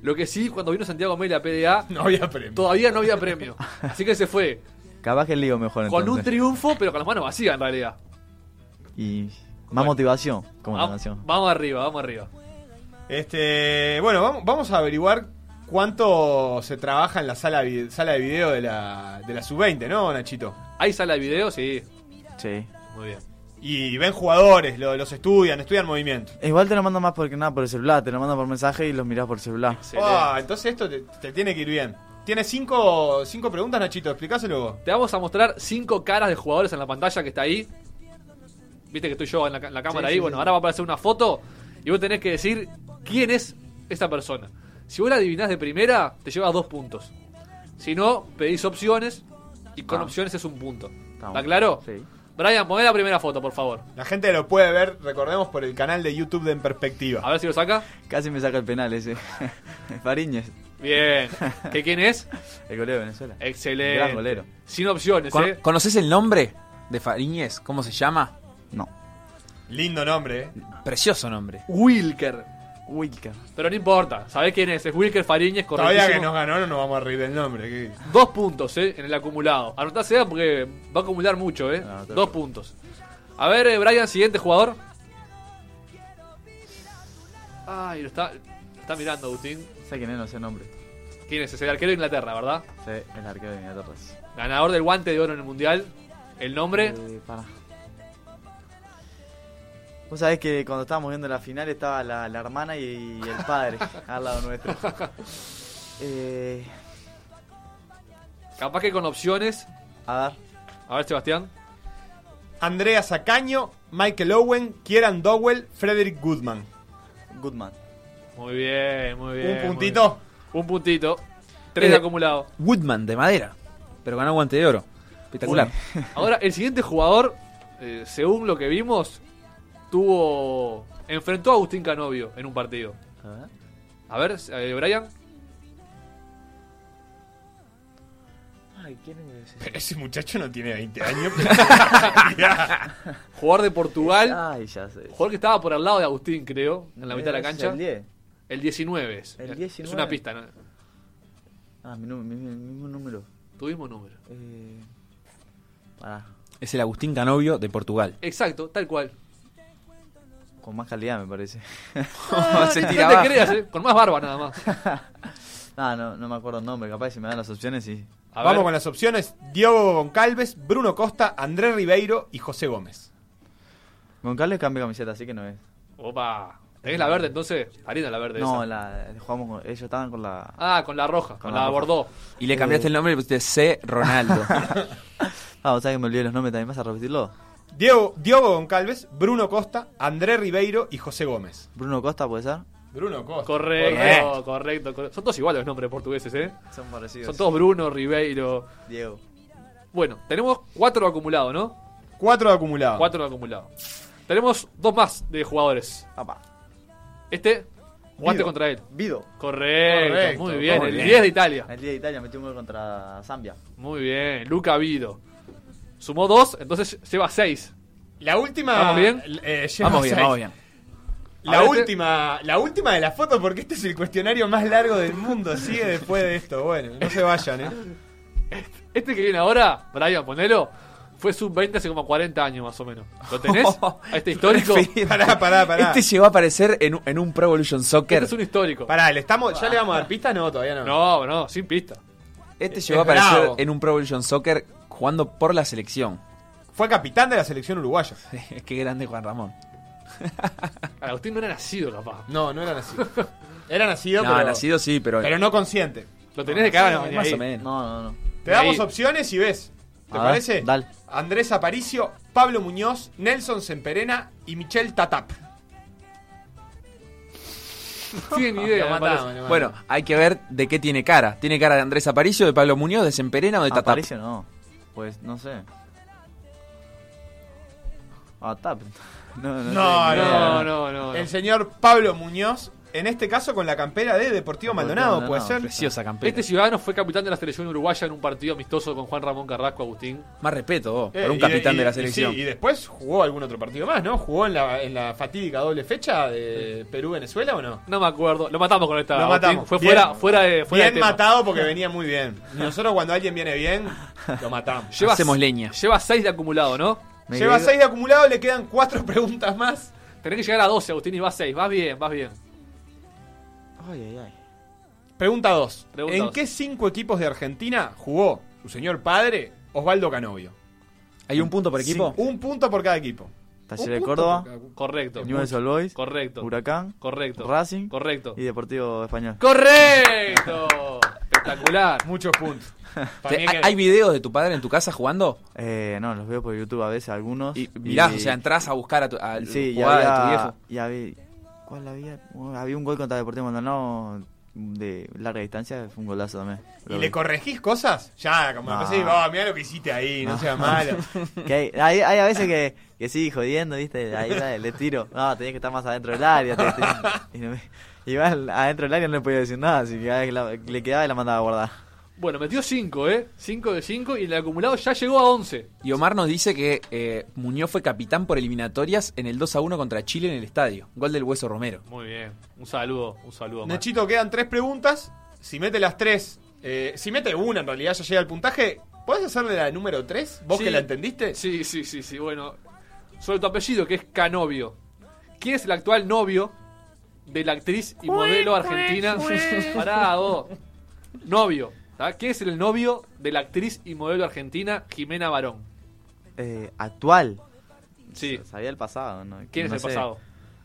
Speaker 4: Lo que sí, cuando vino Santiago Mele a PDA,
Speaker 3: No había premio.
Speaker 4: todavía no había premio. Así que se fue
Speaker 5: Capaz que el lío mejor
Speaker 4: con un
Speaker 5: entonces.
Speaker 4: triunfo, pero con las manos vacías en realidad.
Speaker 5: Y más
Speaker 4: Bueno.
Speaker 5: motivación, como la
Speaker 4: Vamos,
Speaker 5: canción.
Speaker 4: vamos arriba, vamos arriba.
Speaker 3: Este, bueno, vamos, vamos a averiguar cuánto se trabaja en la sala, de video de la, de la sub-20, ¿no, Nachito?
Speaker 4: ¿Hay sala de video? Sí.
Speaker 5: Sí.
Speaker 4: Muy bien.
Speaker 3: Y ven jugadores, lo- los estudian, estudian movimiento.
Speaker 5: Igual te lo mando más porque nada por el celular, te lo mando por mensaje y los mirás por celular.
Speaker 3: Ah, entonces esto te, te tiene que ir bien. Tienes cinco, cinco preguntas, Nachito, explícaselo vos.
Speaker 4: Te vamos a mostrar cinco caras de jugadores en la pantalla que está ahí. Viste que estoy yo en la, en la cámara
Speaker 5: Sí,
Speaker 4: ahí.
Speaker 5: sí,
Speaker 4: bueno,
Speaker 5: sí.
Speaker 4: ahora va a aparecer una foto y vos tenés que decir quién es esta persona. Si vos la adivinás de primera, te llevas dos puntos. Si no, pedís opciones y con
Speaker 5: Ah.
Speaker 4: opciones es un punto.
Speaker 5: Está
Speaker 4: ¿Está
Speaker 5: bueno.
Speaker 4: claro?
Speaker 5: Sí.
Speaker 4: Brian, poné la primera foto, por favor.
Speaker 3: La gente lo puede ver, recordemos, por el canal de YouTube de En Perspectiva.
Speaker 4: A ver si lo saca.
Speaker 5: Casi me saca el penal ese. Fariñez,
Speaker 4: Bien. ¿Que quién es?
Speaker 5: el golero de Venezuela.
Speaker 4: Excelente.
Speaker 5: Gran golero.
Speaker 4: Sin opciones,
Speaker 1: Con-
Speaker 4: ¿eh?
Speaker 1: ¿Conoces el nombre de Fariñez? ¿Cómo se llama?
Speaker 5: No.
Speaker 3: Lindo nombre, ¿eh?
Speaker 1: Precioso nombre.
Speaker 4: Wilker.
Speaker 5: Wilker.
Speaker 4: Pero no importa. ¿Sabés quién es? Es Wilker Fariñez,
Speaker 3: Todavía que nos ganó, no nos vamos a reír del nombre. ¿qué?
Speaker 4: Dos puntos, ¿eh? En el acumulado. Anotase porque va a acumular mucho, ¿eh? Dos puntos. A ver, eh, Brian, siguiente jugador. Ay, lo está, lo está mirando Agustín.
Speaker 5: ¿Sabes quién es? No sé el nombre.
Speaker 4: ¿Quién es? Es el arquero de Inglaterra, ¿verdad?
Speaker 5: Sí, el arquero de Inglaterra.
Speaker 4: Ganador del guante de oro en el mundial. El nombre.
Speaker 5: Eh, pará. Vos sabés que cuando estábamos viendo la final estaba la, la hermana y, el padre al lado nuestro. Eh,
Speaker 4: Capaz que con opciones.
Speaker 5: a ver.
Speaker 4: A ver, Sebastián.
Speaker 3: Andrea Sacaño, Michael Owen, Kieran Dowell, Frederick Goodman.
Speaker 5: Goodman.
Speaker 4: Muy bien, muy bien.
Speaker 3: Un puntito.
Speaker 4: bien. Un puntito. Tres
Speaker 1: Eh,
Speaker 4: de acumulado.
Speaker 1: Woodman, de madera. Pero ganó guante de oro. Espectacular.
Speaker 4: Ahora, el siguiente jugador, eh, según lo que vimos, tuvo. Enfrentó a Agustín Canovio en un partido.
Speaker 5: A ver.
Speaker 4: A ver, eh, Brian.
Speaker 5: Ay, ¿quién es ese?
Speaker 3: Ese muchacho no tiene 20 años.
Speaker 4: Jugador de Portugal.
Speaker 5: Ay, ya sé.
Speaker 4: Jugador que estaba por al lado de Agustín, creo, en la mitad de la
Speaker 5: ¿Ese es
Speaker 4: cancha.
Speaker 5: El 10.
Speaker 4: El 19 es.
Speaker 5: El
Speaker 4: Es
Speaker 5: 19.
Speaker 4: una pista, ¿no?
Speaker 5: Ah, mi, mi- mi mismo número.
Speaker 4: Tu mismo número.
Speaker 5: Eh, pará.
Speaker 1: Es el Agustín Canovio de Portugal.
Speaker 4: Exacto, tal cual.
Speaker 5: Con más calidad, me parece.
Speaker 4: Ah,
Speaker 1: Se
Speaker 4: no
Speaker 1: tira
Speaker 4: te
Speaker 1: abajo.
Speaker 4: creas, eh, con más barba nada más.
Speaker 5: no, no, no me acuerdo el nombre. Capaz si me dan las opciones.
Speaker 4: A
Speaker 3: Vamos
Speaker 4: ver,
Speaker 3: con las opciones: Diogo Goncalves, Bruno Costa, Andrés Ribeiro y José Gómez.
Speaker 5: Goncalves cambia camiseta, así que no es.
Speaker 4: Opa. ¿Tenés la verde entonces? Harina la verde.
Speaker 5: No,
Speaker 4: esa.
Speaker 5: la, jugamos con- ellos estaban con la.
Speaker 4: Ah, con la roja, con,
Speaker 5: Con
Speaker 4: la,
Speaker 5: la.
Speaker 4: Bordeaux.
Speaker 1: Y le cambiaste el nombre y le pusiste C. Ronaldo.
Speaker 5: Ah, vos sabés que me olvidé los nombres también. ¿Vas a repetirlo?
Speaker 3: Diego, Diogo Goncalves, Bruno Costa, André Ribeiro y José Gómez.
Speaker 5: Bruno Costa puede ser.
Speaker 3: Bruno Costa.
Speaker 4: Correcto, correcto, correcto. Son todos iguales los nombres portugueses, ¿eh?
Speaker 5: Son parecidos.
Speaker 4: Son todos Bruno, Ribeiro.
Speaker 5: Diego.
Speaker 4: Bueno, tenemos cuatro acumulados, ¿no?
Speaker 3: Cuatro acumulados.
Speaker 4: Cuatro acumulados. Tenemos dos más de jugadores.
Speaker 5: Papá.
Speaker 4: Este, jugaste
Speaker 3: Vido.
Speaker 4: contra él.
Speaker 5: Vido.
Speaker 4: Correcto,
Speaker 3: Correcto,
Speaker 4: muy bien. el
Speaker 3: bien.
Speaker 4: 10 de Italia.
Speaker 5: El día de Italia metió un gol contra Zambia.
Speaker 4: Muy bien, Luca Vido. Sumó dos, entonces lleva seis.
Speaker 3: La última.
Speaker 4: ¿Vamos bien?
Speaker 3: eh, lleva
Speaker 1: Vamos bien,
Speaker 3: seis.
Speaker 1: vamos bien.
Speaker 3: La
Speaker 4: ver, este-
Speaker 3: última, la última de la foto, porque este es el cuestionario más largo del mundo. Sigue después de esto. Bueno, no se vayan, ¿eh?
Speaker 4: Este que viene ahora, Brian, ponelo, fue sub-20 hace como 40 años más o menos. ¿Lo tenés? ¿A este histórico?
Speaker 3: Pará, pará, pará.
Speaker 1: Este llegó a aparecer en, un- en un Pro Evolution Soccer.
Speaker 4: Este es un histórico.
Speaker 3: Pará, ¿le estamos, ¿ya le vamos a dar pista? No, todavía no.
Speaker 4: No, no, sin pista.
Speaker 1: Este
Speaker 3: Es
Speaker 1: llegó a aparecer
Speaker 3: bravo.
Speaker 1: en un Pro Evolution Soccer jugando por la selección.
Speaker 3: Fue capitán de la selección uruguaya.
Speaker 1: Qué grande Juan Ramón.
Speaker 4: Agustín no era nacido, capaz.
Speaker 3: No, no era nacido. Era nacido,
Speaker 1: No,
Speaker 3: pero,
Speaker 1: nacido sí, pero,
Speaker 3: pero no consciente.
Speaker 4: Lo tenés de cara, no,
Speaker 1: más
Speaker 4: ahí.
Speaker 1: o menos.
Speaker 5: No, no, no.
Speaker 3: Te damos
Speaker 4: Ahí.
Speaker 3: opciones y ves. ¿Te
Speaker 5: A ver,
Speaker 3: parece?
Speaker 5: dale.
Speaker 3: Andrés Aparicio, Pablo Muñoz, Nelson Semperena y Michel Tatap.
Speaker 4: Tiene ni idea. Me parece.
Speaker 1: Bueno, hay que ver de qué tiene cara. ¿Tiene cara de Andrés Aparicio, de Pablo Muñoz, de Semperena o de Tatap?
Speaker 5: Aparicio no. Pues no sé. Ah, tap. No, no,
Speaker 3: No,
Speaker 5: sé.
Speaker 3: no,
Speaker 4: No, no, no. no.
Speaker 3: El señor Pablo Muñoz, en este caso con la campera de Deportivo Maldonado, puede ser.
Speaker 1: Preciosa campera.
Speaker 4: Este ciudadano fue capitán de la selección uruguaya en un partido amistoso con Juan Ramón Carrasco, Agustín.
Speaker 1: Más respeto, vos,
Speaker 3: Eh,
Speaker 1: por un capitán
Speaker 3: y-
Speaker 1: de la
Speaker 3: y
Speaker 1: selección.
Speaker 3: sí, y después jugó algún otro partido más, ¿no? ¿Jugó en la, en la fatídica doble fecha de Perú-Venezuela o no?
Speaker 4: No me acuerdo. Lo matamos con esta.
Speaker 3: Lo
Speaker 4: Agustín.
Speaker 3: matamos.
Speaker 4: Fue
Speaker 3: Bien.
Speaker 4: fuera, fuera de, fuera de
Speaker 3: bien
Speaker 4: tema.
Speaker 3: matado porque venía muy bien. Y nosotros cuando alguien viene bien, lo matamos.
Speaker 4: Lleva-
Speaker 1: Hacemos leña.
Speaker 4: Lleva 6 de acumulado, ¿no?
Speaker 5: Me
Speaker 3: Lleva
Speaker 5: quedé-
Speaker 3: 6 de acumulado, le quedan 4 preguntas más.
Speaker 4: Tenés que llegar a 12, Agustín, y vas 6. Vas bien, vas bien.
Speaker 5: Ay, ay, ay.
Speaker 3: Pregunta 2.
Speaker 4: Pregunta
Speaker 3: ¿En
Speaker 4: dos.
Speaker 3: qué cinco equipos de Argentina jugó su señor padre, Osvaldo Canovio?
Speaker 1: ¿Hay un punto por equipo?
Speaker 3: Sí, un punto por cada equipo.
Speaker 5: Talleres
Speaker 3: Un
Speaker 5: de Córdoba,
Speaker 4: Correcto.
Speaker 5: Newell's Old Boys,
Speaker 4: Correcto.
Speaker 5: Huracán,
Speaker 4: Correcto.
Speaker 5: Racing
Speaker 4: Correcto.
Speaker 5: y Deportivo Español.
Speaker 4: ¡Correcto! Espectacular.
Speaker 3: Muchos puntos. Para
Speaker 1: ¿Te-
Speaker 3: mí es que-
Speaker 1: ¿Hay videos de tu padre en tu casa jugando?
Speaker 5: Eh, no, los veo por YouTube a veces algunos.
Speaker 1: Y mirás,
Speaker 5: Y-
Speaker 1: o sea, entras a buscar a tu, a
Speaker 5: Sí, y
Speaker 1: jugada de tu
Speaker 5: había,
Speaker 1: viejo.
Speaker 5: y había. ¿Cuál había? Bueno, había un gol contra Deportivo Maldonado de larga distancia, fue un golazo también.
Speaker 3: ¿Y le
Speaker 5: vi.
Speaker 3: corregís cosas? Ya, como
Speaker 5: No.
Speaker 3: empecé, oh, mirá lo que hiciste ahí, no,
Speaker 5: No.
Speaker 3: sea malo.
Speaker 5: Que hay, hay, hay a veces que, que sí, jodiendo, ¿viste? Ahí dale, le tiro. No, tenés que estar más adentro del área. te- te- y no me- igual adentro del área no le podía decir nada, así que cada vez que la- le quedaba y la mandaba a guardar.
Speaker 4: Bueno, metió 5, ¿eh? 5 de 5 y el acumulado ya llegó a 11.
Speaker 1: Y Omar nos dice que eh, Muñoz fue capitán por eliminatorias en el 2 a 1 contra Chile en el estadio. Gol del Hueso Romero.
Speaker 4: Muy bien. Un saludo, un saludo. Omar.
Speaker 3: Nachito, quedan tres preguntas. Si mete las tres, eh, si mete una en realidad ya llega el puntaje. ¿Podés hacerle la número 3? ¿Vos
Speaker 4: Sí.
Speaker 3: que la entendiste?
Speaker 4: Sí, sí, sí, sí. Bueno, sobre tu apellido, que es Canovio. ¿Quién es el actual novio de la actriz y modelo argentina? Pará, vos. Novio. ¿Quién es el novio de la actriz y modelo argentina Jimena Barón?
Speaker 5: Eh, actual.
Speaker 4: Sí.
Speaker 5: Sabía el pasado, ¿no?
Speaker 4: ¿Quién
Speaker 5: No
Speaker 4: es el
Speaker 5: sé.
Speaker 4: pasado?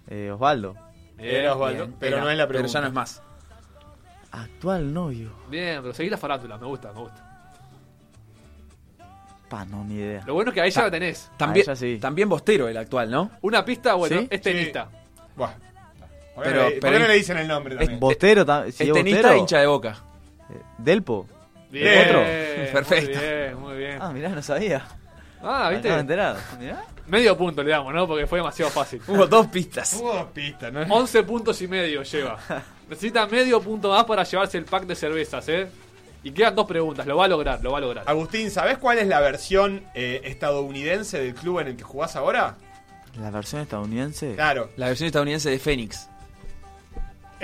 Speaker 5: Eh, Osvaldo.
Speaker 3: Era Osvaldo,
Speaker 1: Bien,
Speaker 3: pero
Speaker 1: era,
Speaker 3: no es la
Speaker 1: Pero
Speaker 3: pregunta.
Speaker 1: ya no es más.
Speaker 5: Actual novio.
Speaker 4: Bien, pero seguí la farándula, me gusta, me gusta.
Speaker 5: Pa, no, ni idea.
Speaker 4: Lo bueno es que ahí ya la tenés.
Speaker 1: También,
Speaker 5: ella sí.
Speaker 1: también Bostero el actual, ¿no?
Speaker 4: Una pista, bueno,
Speaker 5: ¿Sí?
Speaker 4: es tenista.
Speaker 3: Buah. ¿Por qué,
Speaker 1: Pero-
Speaker 3: no, le, por
Speaker 1: pero-
Speaker 3: qué no le dicen el nombre también?
Speaker 5: Bostero, si
Speaker 1: es
Speaker 5: es
Speaker 1: tenista
Speaker 5: Bostero,
Speaker 1: hincha de boca.
Speaker 5: Eh, Delpo.
Speaker 4: Bien,
Speaker 5: ¿Otro?
Speaker 1: Perfecto.
Speaker 4: Muy bien, muy bien.
Speaker 5: Ah, mirá, no sabía.
Speaker 4: Ah, ¿viste?
Speaker 5: enterado. Mirá.
Speaker 4: Medio punto le damos, ¿no? Porque fue demasiado fácil.
Speaker 1: Hubo dos pistas.
Speaker 3: Hubo dos pistas, ¿no?
Speaker 4: 11 puntos y medio lleva. Necesita medio punto más para llevarse el pack de cervezas, ¿eh? Y quedan dos preguntas, lo va a lograr, lo va a lograr.
Speaker 3: Agustín, ¿sabés cuál es la versión eh, estadounidense del club en el que jugás ahora?
Speaker 5: La versión estadounidense.
Speaker 3: Claro.
Speaker 1: La versión estadounidense de Fénix.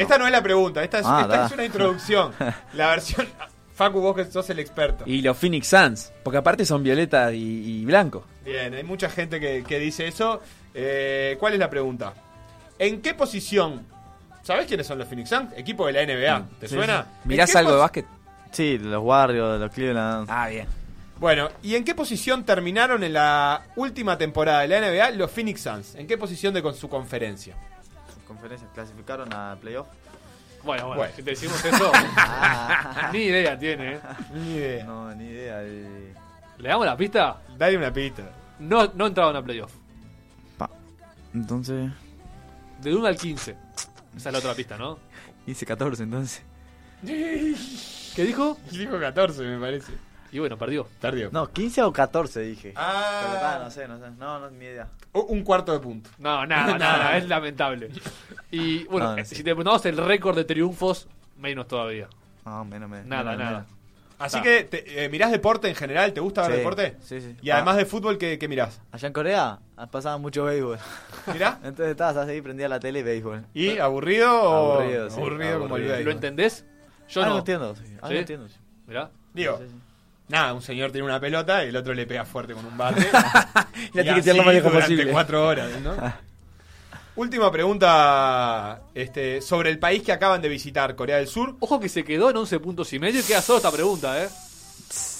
Speaker 3: Esta no es la pregunta, esta es,
Speaker 5: Ah,
Speaker 3: esta
Speaker 5: da.
Speaker 3: es una introducción. La versión. Facu, vos que sos el experto.
Speaker 1: Y los Phoenix Suns. Porque aparte son violeta y, y blanco.
Speaker 3: Bien, hay mucha gente que, que dice eso. Eh, ¿Cuál es la pregunta? ¿En qué posición? ¿Sabés quiénes son los Phoenix Suns? Equipo de la NBA. ¿Te
Speaker 5: Sí,
Speaker 3: suena?
Speaker 5: sí.
Speaker 3: ¿En
Speaker 1: ¿Mirás algo de básquet?
Speaker 5: Sí, los Warriors, los Cleveland.
Speaker 1: Ah, bien.
Speaker 3: Bueno, ¿y en qué posición terminaron en la última temporada de la NBA los Phoenix Suns? ¿En qué posición de con su conferencia?
Speaker 5: Conferencias clasificaron a playoff.
Speaker 4: Bueno, bueno,
Speaker 3: Bueno.
Speaker 4: si te decimos eso, ni idea tiene, ¿eh?
Speaker 3: Ni idea.
Speaker 5: No, ni idea. de-
Speaker 4: ¿Le damos la pista?
Speaker 3: Dale una pista.
Speaker 4: no, no entraban a playoff.
Speaker 5: Pa. Entonces,
Speaker 4: Del 1 al 15. Esa es la otra pista, ¿no?
Speaker 5: hice 14 entonces.
Speaker 4: ¿Qué dijo?
Speaker 3: Dijo 14, me parece.
Speaker 4: Y bueno, perdió.
Speaker 3: Tardío.
Speaker 5: No, 15 o 14 dije. Pero,
Speaker 3: Ah,
Speaker 5: ah, no sé, no sé. No, no, ni idea.
Speaker 3: un cuarto de punto.
Speaker 4: No, nada, nada, es lamentable. Y bueno,
Speaker 5: No, no
Speaker 4: eh,
Speaker 5: sé.
Speaker 4: si te preguntamos el récord de triunfos, menos todavía.
Speaker 5: No, menos, menos.
Speaker 4: Nada,
Speaker 5: menos,
Speaker 4: nada.
Speaker 5: menos.
Speaker 3: Así que, te- eh, ¿mirás deporte en general? ¿Te gusta ver
Speaker 5: Sí,
Speaker 3: deporte?
Speaker 5: sí, sí.
Speaker 3: Y además
Speaker 5: Ah.
Speaker 3: de fútbol, ¿qué, qué mirás?
Speaker 5: Allá en Corea pasaban mucho béisbol.
Speaker 3: ¿Mirá?
Speaker 5: Entonces estabas así, prendía la tele y béisbol.
Speaker 3: ¿Y aburrido o
Speaker 5: Aburrido, sí,
Speaker 3: aburrido como el
Speaker 5: aburrido.
Speaker 3: béisbol?
Speaker 4: ¿Lo entendés? Yo
Speaker 5: algo
Speaker 4: no.
Speaker 5: entiendo, sí. Algo
Speaker 4: ¿Sí?
Speaker 5: entiendo. sí.
Speaker 4: Mirá.
Speaker 3: Digo,
Speaker 5: Sí, sí.
Speaker 3: Nada, un señor tiene una pelota y el otro le pega fuerte con un bate.
Speaker 1: La tiene que tirar lo más lejos posible.
Speaker 3: cuatro horas, ¿no? Última pregunta este, sobre el país que acaban de visitar, Corea del Sur.
Speaker 4: Ojo que se quedó en 11 puntos y medio y queda solo esta pregunta, ¿eh?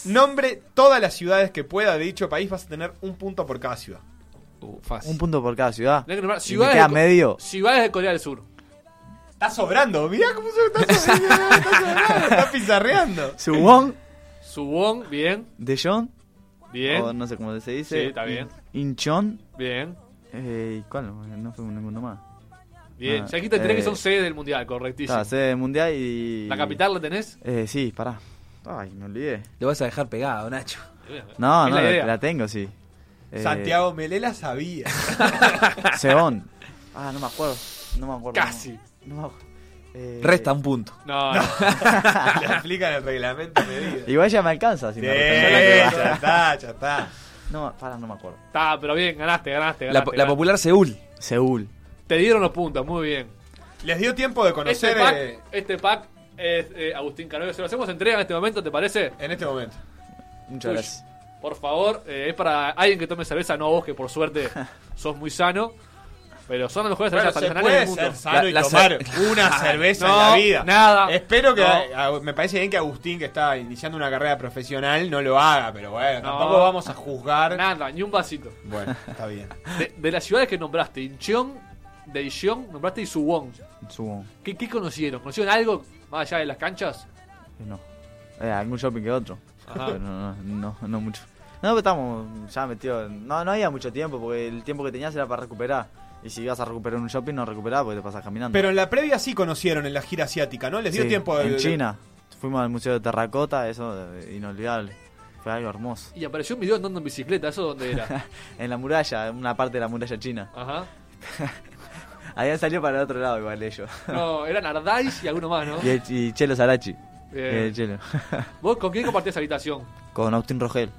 Speaker 3: Nombre todas las ciudades que pueda de dicho país, vas a tener un punto por cada ciudad.
Speaker 4: Uh, fácil.
Speaker 5: Un punto por cada ciudad.
Speaker 4: Tenés que nombrar
Speaker 5: Y me
Speaker 4: ciudades,
Speaker 5: queda
Speaker 4: de,
Speaker 5: medio.
Speaker 4: ciudades de Corea del Sur.
Speaker 3: Está sobrando, mirá cómo se está sobrando, está, sobrando, está pizarreando.
Speaker 5: Suwon,
Speaker 4: Suwon, bien,
Speaker 5: Daejeon,
Speaker 4: bien,
Speaker 5: o no sé cómo se dice.
Speaker 4: Sí, está bien.
Speaker 5: Incheon,
Speaker 4: bien,
Speaker 5: eh, ¿cuál? No fue ninguno más.
Speaker 4: bien.
Speaker 5: Ah,
Speaker 4: ya dijiste tres
Speaker 5: eh,
Speaker 4: que son sedes del mundial, correctísimo.
Speaker 5: Está, sede mundial y...
Speaker 4: ¿La capital la tenés?
Speaker 5: Eh, sí, pará. Ay, me olvidé.
Speaker 1: Lo vas a dejar pegado, Nacho.
Speaker 5: No, no,
Speaker 4: la
Speaker 5: la,
Speaker 4: idea.
Speaker 5: la tengo, sí. Eh,
Speaker 3: Santiago Melela sabía.
Speaker 5: Seón. Ah, no me acuerdo. No me acuerdo.
Speaker 4: Casi.
Speaker 5: No, me acuerdo. Eh,
Speaker 1: Resta un punto.
Speaker 4: No, no.
Speaker 3: Le explican el reglamento de vida.
Speaker 5: Igual ya me alcanza. Si
Speaker 3: Sí,
Speaker 5: me
Speaker 3: ya está, ya está.
Speaker 5: No, pará, no me acuerdo.
Speaker 4: Está, pero bien, ganaste, ganaste,
Speaker 1: La,
Speaker 4: ganaste.
Speaker 1: la
Speaker 4: ganaste.
Speaker 1: popular Seúl.
Speaker 5: Seúl.
Speaker 4: Te dieron los puntos, muy bien.
Speaker 3: Les dio tiempo de
Speaker 4: Este
Speaker 3: conocer
Speaker 4: pack,
Speaker 3: eh,
Speaker 4: este pack es eh, Agustín Canovio. Se lo hacemos entrega en este momento, ¿te parece?
Speaker 3: en este momento.
Speaker 5: Muchas
Speaker 4: Uy.
Speaker 5: gracias.
Speaker 4: Por favor, eh, es para alguien que tome cerveza, no vos, que por suerte sos muy sano. Pero son las mejores
Speaker 3: Bueno,
Speaker 4: cervezas
Speaker 3: se
Speaker 4: artesanales
Speaker 3: puede
Speaker 4: del mundo.
Speaker 3: ser sano
Speaker 1: La-
Speaker 3: y
Speaker 1: la
Speaker 3: tomar
Speaker 1: cer-
Speaker 3: una cerveza
Speaker 4: No,
Speaker 3: en la vida.
Speaker 4: nada.
Speaker 3: Espero que.
Speaker 4: No.
Speaker 3: a- me parece bien que Agustín, que está iniciando una carrera profesional, no lo haga, pero bueno,
Speaker 4: No.
Speaker 3: tampoco vamos a juzgar.
Speaker 4: Nada, ni un vasito.
Speaker 3: Bueno, está bien.
Speaker 4: De, de las ciudades que nombraste, Incheon, Daejeon, nombraste y Suwon.
Speaker 5: Suwon.
Speaker 4: ¿Qué, ¿Qué conocieron? ¿Conocieron algo más allá de las canchas?
Speaker 5: No. Eh, algún shopping que otro.
Speaker 4: Ajá.
Speaker 5: Pero no, no, no mucho. No, pero estamos ya metidos. No, no había mucho tiempo porque el tiempo que tenías era para recuperar. Y si ibas a recuperar un shopping, no recuperabas porque te pasas caminando.
Speaker 3: Pero en la previa sí conocieron en la gira asiática, ¿no? Les dio
Speaker 5: Sí,
Speaker 3: tiempo de.
Speaker 5: En China. Fuimos al Museo de Terracota, eso eh, inolvidable. Fue algo hermoso.
Speaker 4: Y apareció un video andando en bicicleta, ¿eso dónde era?
Speaker 5: En la muralla, en una parte de la muralla china.
Speaker 4: Ajá.
Speaker 5: Habían salido para el otro lado igual ellos.
Speaker 4: No, eran Ardais y alguno más, ¿no?
Speaker 5: y, el- y Chelo Sarachi.
Speaker 4: Bien.
Speaker 5: El Chelo.
Speaker 4: ¿Vos con quién compartías habitación?
Speaker 5: Con Agustín Rogel.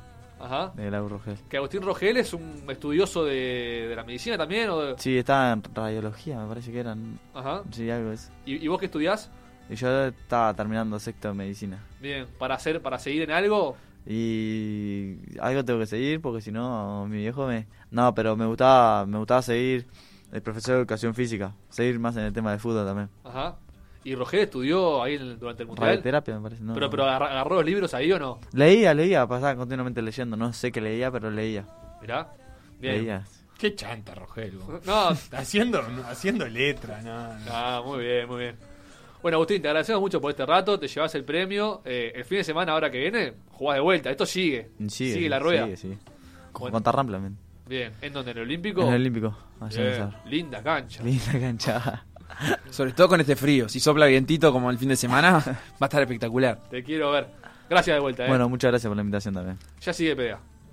Speaker 4: Ajá.
Speaker 5: De Lau Rogel.
Speaker 4: Que Agustín Rogel es un estudioso de, de la medicina también. ¿o de-
Speaker 5: Sí, estaba en radiología, me parece que eran.
Speaker 4: Ajá.
Speaker 5: Sí, algo es.
Speaker 4: ¿Y, y vos qué estudiás?
Speaker 5: Y yo estaba terminando sexto de medicina.
Speaker 4: Bien, para hacer, para seguir en algo.
Speaker 5: Y algo tengo que seguir porque si no mi viejo me No, pero me gustaba me gustaba seguir el profesor de educación física, seguir más en el tema de fútbol también.
Speaker 4: Ajá. ¿Y Rogel estudió ahí en durante el mundial?
Speaker 5: Radioterapia me parece, no.
Speaker 4: Pero, pero agarró los libros ahí o no?
Speaker 5: leía, leía, pasaba continuamente leyendo, no sé qué leía, pero leía.
Speaker 4: Mirá. Bien.
Speaker 5: Leía.
Speaker 3: Qué chanta, Rogelio.
Speaker 4: No,
Speaker 3: haciendo, haciendo letra, no, no.
Speaker 4: Ah, muy bien, muy bien. Bueno, Agustín, te agradecemos mucho por este rato, te llevas el premio. Eh, el fin de semana, ahora que viene, jugás de vuelta. Esto sigue.
Speaker 5: Sigue,
Speaker 4: la rueda.
Speaker 5: Sigue, sigue. Con,
Speaker 4: Bueno.
Speaker 5: con Tarrampla, men.
Speaker 4: Bien. ¿En donde? ¿En el Olímpico?
Speaker 5: En el Olímpico. Allá.
Speaker 4: Linda cancha.
Speaker 5: Linda cancha.
Speaker 1: Sobre todo con este frío. Si sopla vientito como el fin de semana, va a estar espectacular.
Speaker 4: Te quiero ver. Gracias de vuelta, eh.
Speaker 5: Bueno, muchas gracias por la invitación también.
Speaker 4: Ya sigue PDA.